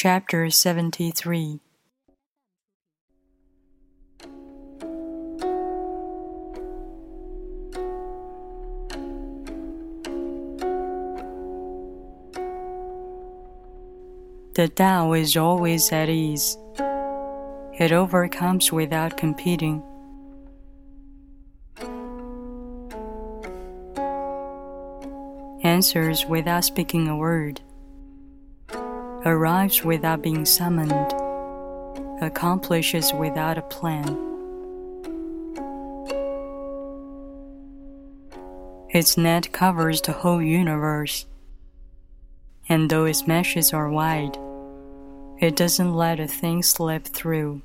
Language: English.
Chapter 73 The Tao is always at ease. It overcomes without competing. Answers without speaking a word. Arrives without being summoned. Accomplishes without a plan. Its net covers the whole universe. And though its meshes are wide, it doesn't let a thing slip through.